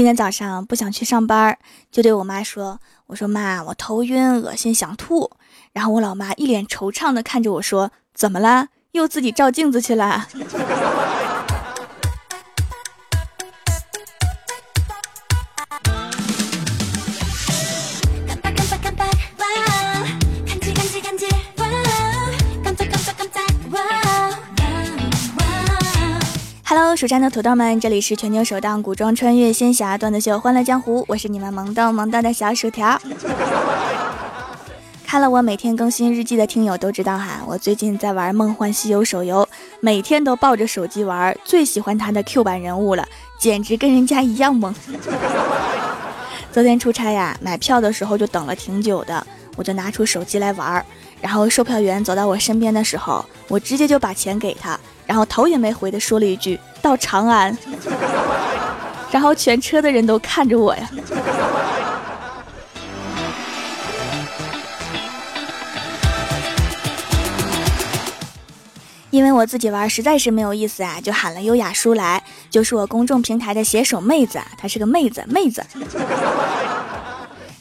今天早上不想去上班，就对我妈说：“我说妈，我头晕、恶心、想吐。”然后我老妈一脸惆怅的看着我说：“怎么了？又自己照镜子去了 Hello，？” 蜀山的土豆们，这里是全球首档古装穿越仙侠段子秀《欢乐江湖》，我是你们萌逗萌逗的小薯条。看了我每天更新日记的听友都知道哈，我最近在玩《梦幻西游》手游，每天都抱着手机玩，最喜欢它的 Q 版人物了，简直跟人家一样萌。昨天出差呀，买票的时候就等了挺久的，我就拿出手机来玩，然后售票员走到我身边的时候，我直接就把钱给他，然后头也没回的说了一句。到长安，然后全车的人都看着我呀。因为我自己玩实在是没有意思啊，就喊了优雅叔来，就是我公众平台的写手妹子啊，她是个妹子妹子。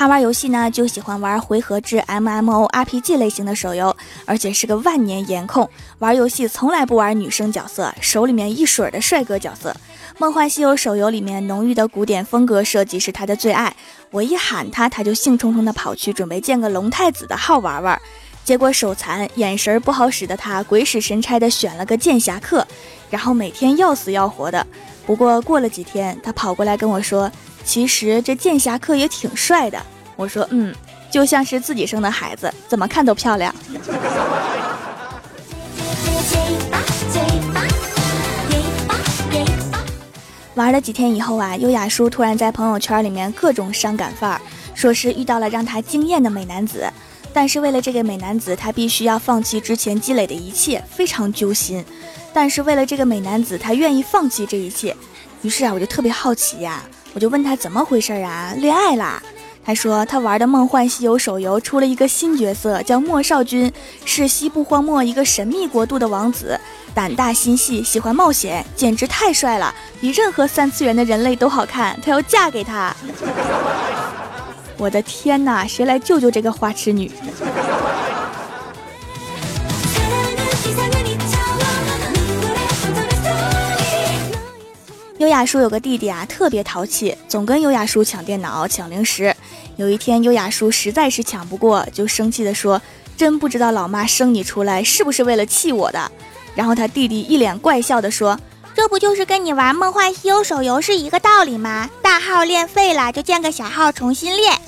他玩游戏呢，就喜欢玩回合制 MMORPG 类型的手游，而且是个万年颜控。玩游戏从来不玩女生角色，手里面一水的帅哥角色。梦幻西游手游里面浓郁的古典风格设计是他的最爱。我一喊他，他就兴冲冲的跑去准备建个龙太子的号玩玩。结果手残，眼神不好使的他鬼使神差的选了个剑侠客，然后每天要死要活的。不过过了几天，他跑过来跟我说。其实这剑侠客也挺帅的，我说嗯，就像是自己生的孩子，怎么看都漂亮。玩了几天以后啊，优雅叔突然在朋友圈里面各种伤感范儿，说是遇到了让他惊艳的美男子，但是为了这个美男子，他必须要放弃之前积累的一切，非常揪心。但是为了这个美男子，他愿意放弃这一切。于是啊，我就特别好奇呀。我就问他怎么回事啊？恋爱啦？他说他玩的《梦幻西游》手游出了一个新角色，叫莫少君，是西部荒漠一个神秘国度的王子，胆大心细，喜欢冒险，简直太帅了，比任何三次元的人类都好看。他要嫁给他。我的天哪！谁来救救这个花痴女？优雅叔有个弟弟啊，特别淘气，总跟优雅叔抢电脑、抢零食。有一天，优雅叔实在是抢不过，就生气地说：“真不知道老妈生你出来是不是为了气我的。”然后他弟弟一脸怪笑地说：“这不就是跟你玩《梦幻西游》手游是一个道理吗？大号练废了就建个小号重新练。”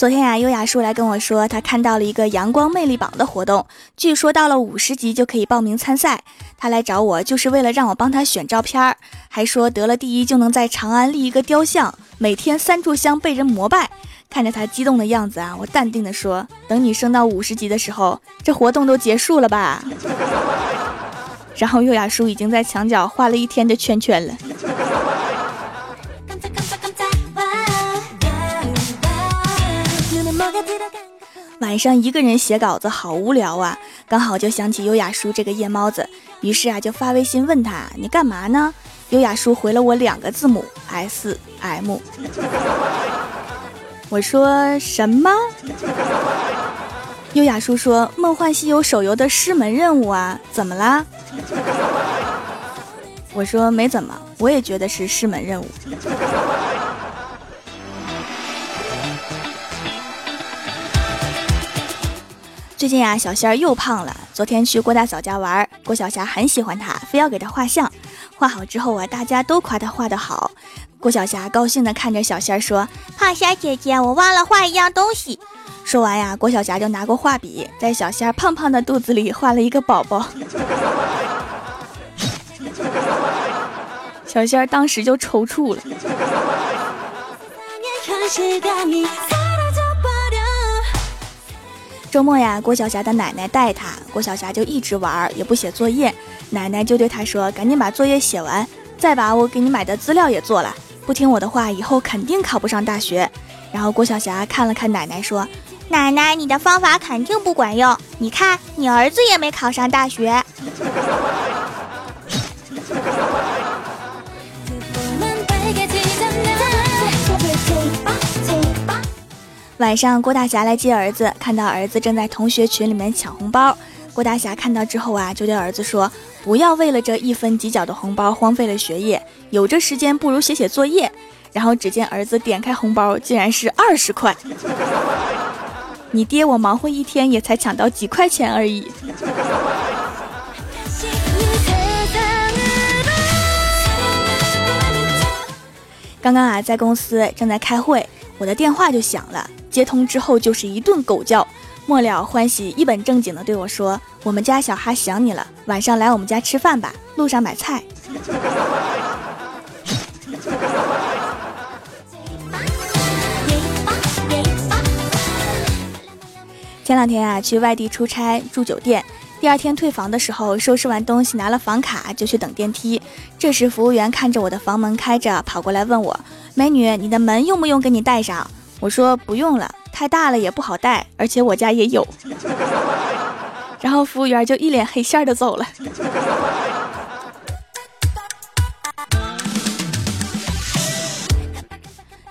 昨天呀，优雅叔来跟我说，他看到了一个阳光魅力榜的活动，据说到了五十级就可以报名参赛。他来找我就是为了让我帮他选照片，还说得了第一就能在长安立一个雕像，每天三炷香被人膜拜。看着他激动的样子啊，我淡定的说，等你升到五十级的时候，这活动都结束了吧？然后优雅叔已经在墙角画了一天的圈圈了。晚上一个人写稿子好无聊啊，刚好就想起优雅叔这个夜猫子，于是啊就发微信问他你干嘛呢？优雅叔回了我两个字母 S M。我说什么？优雅叔说梦幻西游手游的师门任务啊，怎么啦？我说没怎么，我也觉得是师门任务。最近啊，小仙儿又胖了。昨天去郭大嫂家玩，郭晓霞很喜欢她，非要给她画像。画好之后啊，大家都夸她画的好。郭晓霞高兴地看着小仙儿说：“胖仙儿姐姐，我忘了画一样东西。”说完呀，郭晓霞就拿过画笔，在小仙儿胖胖的肚子里画了一个宝宝。小仙儿当时就抽搐了。周末呀，郭晓霞的奶奶带她，郭晓霞就一直玩，也不写作业。奶奶就对她说：“赶紧把作业写完，再把我给你买的资料也做了。不听我的话，以后肯定考不上大学。”然后郭晓霞看了看奶奶，说：“奶奶，你的方法肯定不管用。你看，你儿子也没考上大学。晚上，郭大侠来接儿子，看到儿子正在同学群里面抢红包。郭大侠看到之后啊，就对儿子说：“不要为了这一分几角的红包荒废了学业，有这时间不如写写作业。”然后只见儿子点开红包，竟然是二十块。你爹我忙活一天也才抢到几块钱而已。刚刚啊，在公司正在开会，我的电话就响了，接通之后就是一顿狗叫。末了，欢喜一本正经的对我说：“我们家小哈想你了，晚上来我们家吃饭吧，路上买菜。”前两天啊，去外地出差住酒店，第二天退房的时候，收拾完东西拿了房卡就去等电梯。这时服务员看着我的房门开着，跑过来问我：“美女，你的门用不用给你带上？”我说：“不用了。”太大了也不好带，而且我家也有。然后服务员就一脸黑线的走了。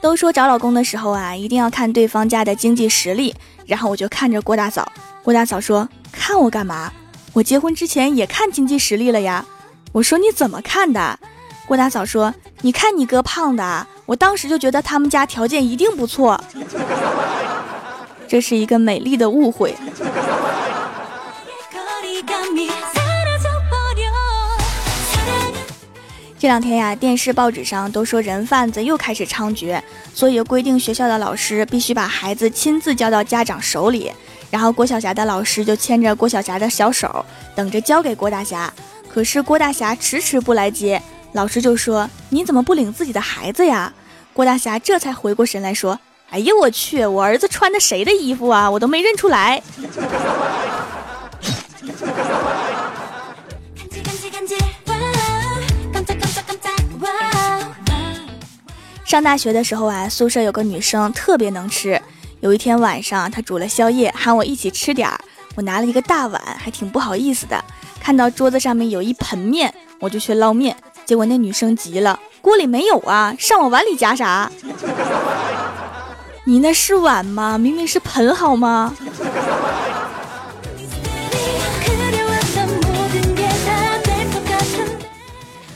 都说找老公的时候啊，一定要看对方家的经济实力。然后我就看着郭大嫂，郭大嫂说：“看我干嘛？我结婚之前也看经济实力了呀。”我说：“你怎么看的？”郭大嫂说：“你看你哥胖的，我当时就觉得他们家条件一定不错。”这是一个美丽的误会。这两天呀，电视、报纸上都说人贩子又开始猖獗，所以规定学校的老师必须把孩子亲自交到家长手里。然后郭晓霞的老师就牵着郭晓霞的小手，等着交给郭大侠。可是郭大侠迟迟不来接，老师就说：“你怎么不领自己的孩子呀？”郭大侠这才回过神来说。哎呀，我去！我儿子穿的谁的衣服啊？我都没认出来。上大学的时候啊，宿舍有个女生特别能吃。有一天晚上，她煮了宵夜，喊我一起吃点儿。我拿了一个大碗，还挺不好意思的。看到桌子上面有一盆面，我就去捞面。结果那女生急了：“锅里没有啊，上我碗里夹啥？” 你那是碗吗？明明是盆，好吗？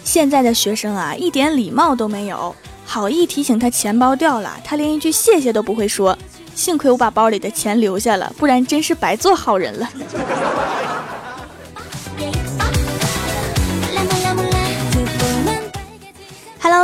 现在的学生啊，一点礼貌都没有。好意提醒他钱包掉了，他连一句谢谢都不会说。幸亏我把包里的钱留下了，不然真是白做好人了。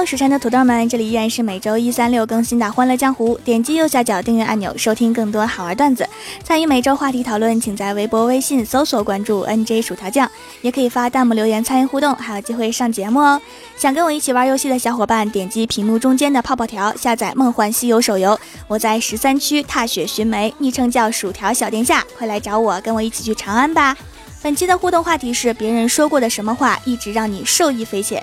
蜀山的土豆们，这里依然是每周一、三、六更新的《欢乐江湖》。点击右下角订阅按钮，收听更多好玩段子。参与每周话题讨论，请在微博、微信搜索关注 “nj 薯条酱”，也可以发弹幕留言参与互动，还有机会上节目哦。想跟我一起玩游戏的小伙伴，点击屏幕中间的泡泡条，下载《梦幻西游》手游。我在十三区踏雪寻梅，昵称叫薯条小殿下，快来找我，跟我一起去长安吧。本期的互动话题是：别人说过的什么话，一直让你受益匪浅？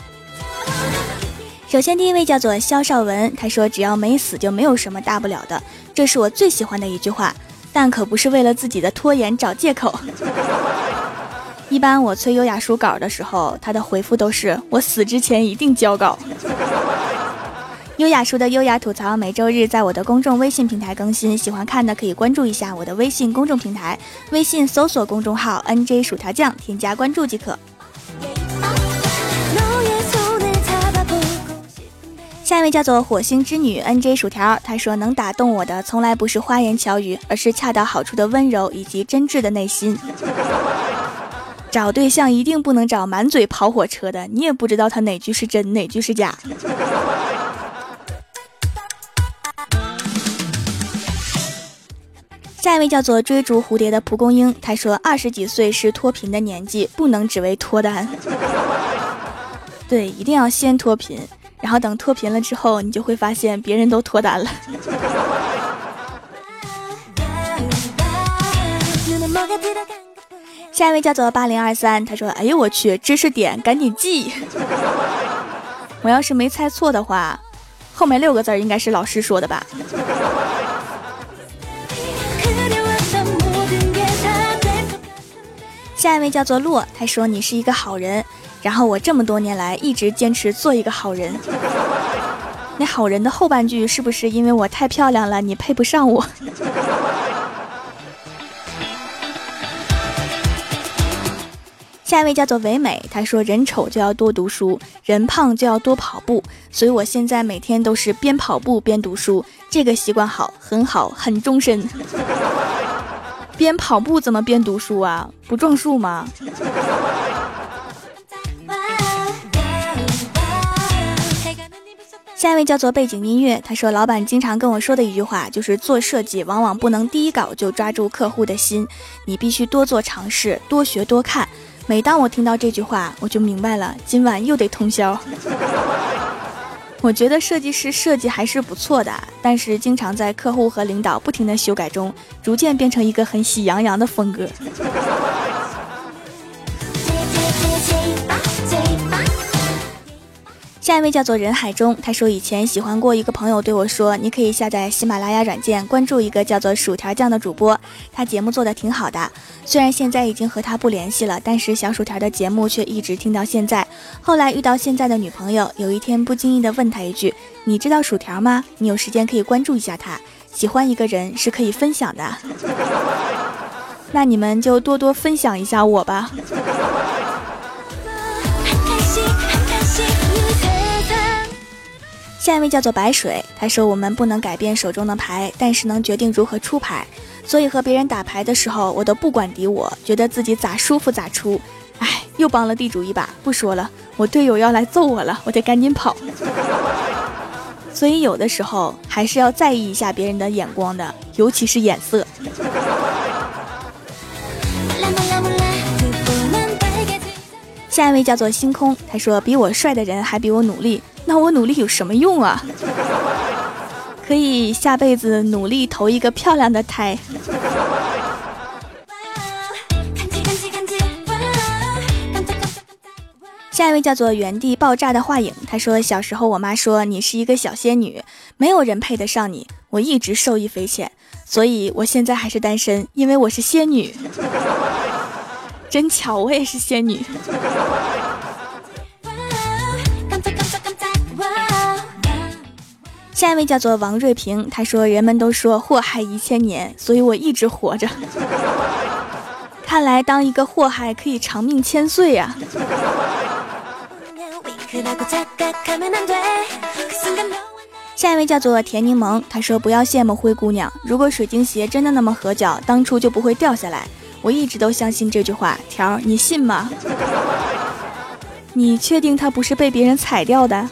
首先，第一位叫做肖少文，他说：“只要没死，就没有什么大不了的。”这是我最喜欢的一句话，但可不是为了自己的拖延找借口。一般我催优雅书稿的时候，他的回复都是：“我死之前一定交稿。”优雅书的优雅吐槽每周日在我的公众微信平台更新，喜欢看的可以关注一下我的微信公众平台，微信搜索公众号 “nj 薯条酱”，添加关注即可。下一位叫做火星之女 N J 薯条，她说能打动我的从来不是花言巧语，而是恰到好处的温柔以及真挚的内心。找对象一定不能找满嘴跑火车的，你也不知道他哪句是真，哪句是假。下一位叫做追逐蝴蝶的蒲公英，他说二十几岁是脱贫的年纪，不能只为脱单。对，一定要先脱贫。然后等脱贫了之后，你就会发现别人都脱单了。下一位叫做八零二三，他说：“哎呦我去，知识点赶紧记。我要是没猜错的话，后面六个字应该是老师说的吧。”下一位叫做洛，他说你是一个好人，然后我这么多年来一直坚持做一个好人。那好人的后半句是不是因为我太漂亮了，你配不上我？下一位叫做唯美，他说人丑就要多读书，人胖就要多跑步，所以我现在每天都是边跑步边读书，这个习惯好，很好，很终身。边跑步怎么边读书啊？不撞树吗？下一位叫做背景音乐，他说老板经常跟我说的一句话就是做设计往往不能第一稿就抓住客户的心，你必须多做尝试，多学多看。每当我听到这句话，我就明白了，今晚又得通宵。我觉得设计师设计还是不错的，但是经常在客户和领导不停的修改中，逐渐变成一个很喜羊羊的风格。下一位叫做人海中，他说以前喜欢过一个朋友对我说，你可以下载喜马拉雅软件，关注一个叫做薯条酱的主播，他节目做的挺好的。虽然现在已经和他不联系了，但是小薯条的节目却一直听到现在。后来遇到现在的女朋友，有一天不经意的问他一句：“你知道薯条吗？你有时间可以关注一下他。喜欢一个人是可以分享的，那你们就多多分享一下我吧。”下一位叫做白水，他说：“我们不能改变手中的牌，但是能决定如何出牌。所以和别人打牌的时候，我都不管敌我，觉得自己咋舒服咋出。哎，又帮了地主一把，不说了，我队友要来揍我了，我得赶紧跑。所以有的时候还是要在意一下别人的眼光的，尤其是眼色。”下一位叫做星空，他说：“比我帅的人还比我努力。”那我努力有什么用啊？可以下辈子努力投一个漂亮的胎。下一位叫做原地爆炸的画影，他说小时候我妈说你是一个小仙女，没有人配得上你，我一直受益匪浅，所以我现在还是单身，因为我是仙女。真巧，我也是仙女。下一位叫做王瑞平，他说：“人们都说祸害一千年，所以我一直活着。看来当一个祸害可以长命千岁呀。”下一位叫做田柠檬，他说：“不要羡慕灰姑娘，如果水晶鞋真的那么合脚，当初就不会掉下来。我一直都相信这句话，条你信吗？你确定它不是被别人踩掉的？”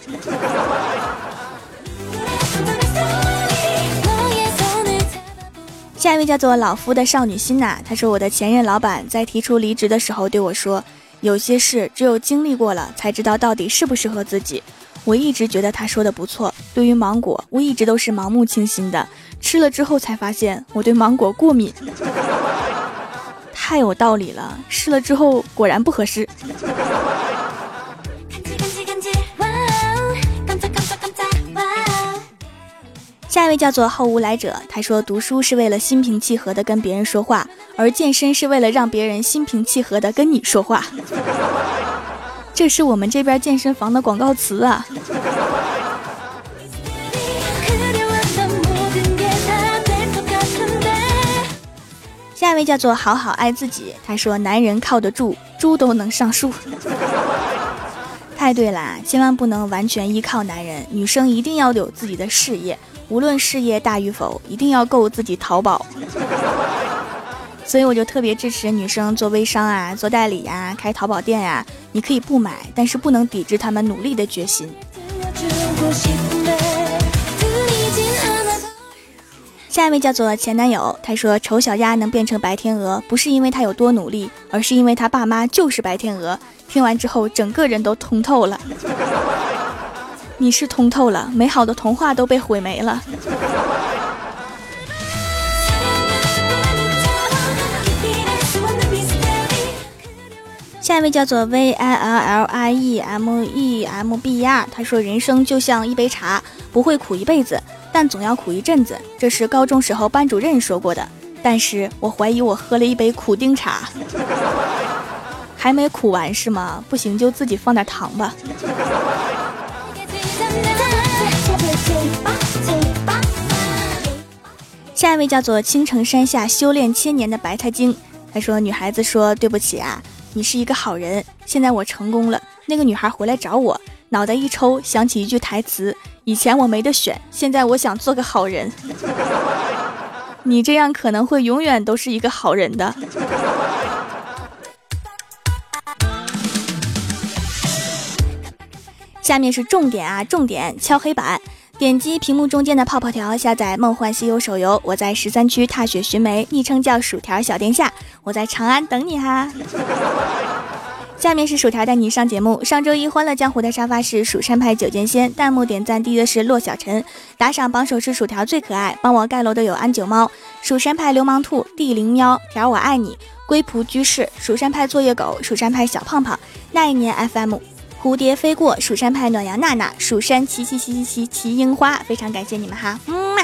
下一位叫做老夫的少女心呐，她说我的前任老板在提出离职的时候对我说，有些事只有经历过了才知道到底适不适合自己。我一直觉得他说的不错。对于芒果，我一直都是盲目倾心的，吃了之后才发现我对芒果过敏，太有道理了。试了之后果然不合适。位叫做后无来者，他说读书是为了心平气和的跟别人说话，而健身是为了让别人心平气和的跟你说话。这是我们这边健身房的广告词啊。下一位叫做好好爱自己，他说男人靠得住，猪都能上树。太对了，千万不能完全依靠男人，女生一定要有自己的事业。无论事业大与否，一定要够自己淘宝。所以我就特别支持女生做微商啊，做代理呀，开淘宝店呀。你可以不买，但是不能抵制他们努力的决心。下一位叫做前男友，他说丑小鸭能变成白天鹅，不是因为他有多努力，而是因为他爸妈就是白天鹅。听完之后，整个人都通透了。你是通透了，美好的童话都被毁没了。下一位叫做 V I L L I E M E M B E R，他说人生就像一杯茶，不会苦一辈子，但总要苦一阵子。这是高中时候班主任说过的，但是我怀疑我喝了一杯苦丁茶。还没苦完是吗？不行就自己放点糖吧。下一位叫做青城山下修炼千年的白菜精，他说：“女孩子说对不起啊，你是一个好人。现在我成功了，那个女孩回来找我，脑袋一抽，想起一句台词：以前我没得选，现在我想做个好人。你这样可能会永远都是一个好人的。”下面是重点啊，重点敲黑板。点击屏幕中间的泡泡条，下载《梦幻西游》手游。我在十三区踏雪寻梅，昵称叫薯条小殿下。我在长安等你哈。下面是薯条带你上节目。上周一欢乐江湖的沙发是蜀山派九剑仙，弹幕点赞低的是洛小晨，打赏榜首是薯条最可爱。帮我盖楼的有安九猫、蜀山派流氓兔、地灵喵、条我爱你、龟仆居士、蜀山派作业狗、蜀山派小胖胖、那一年 FM。蝴蝶飞过，蜀山派暖阳娜娜，蜀山齐齐齐齐齐齐樱花，非常感谢你们哈，嗯嘛。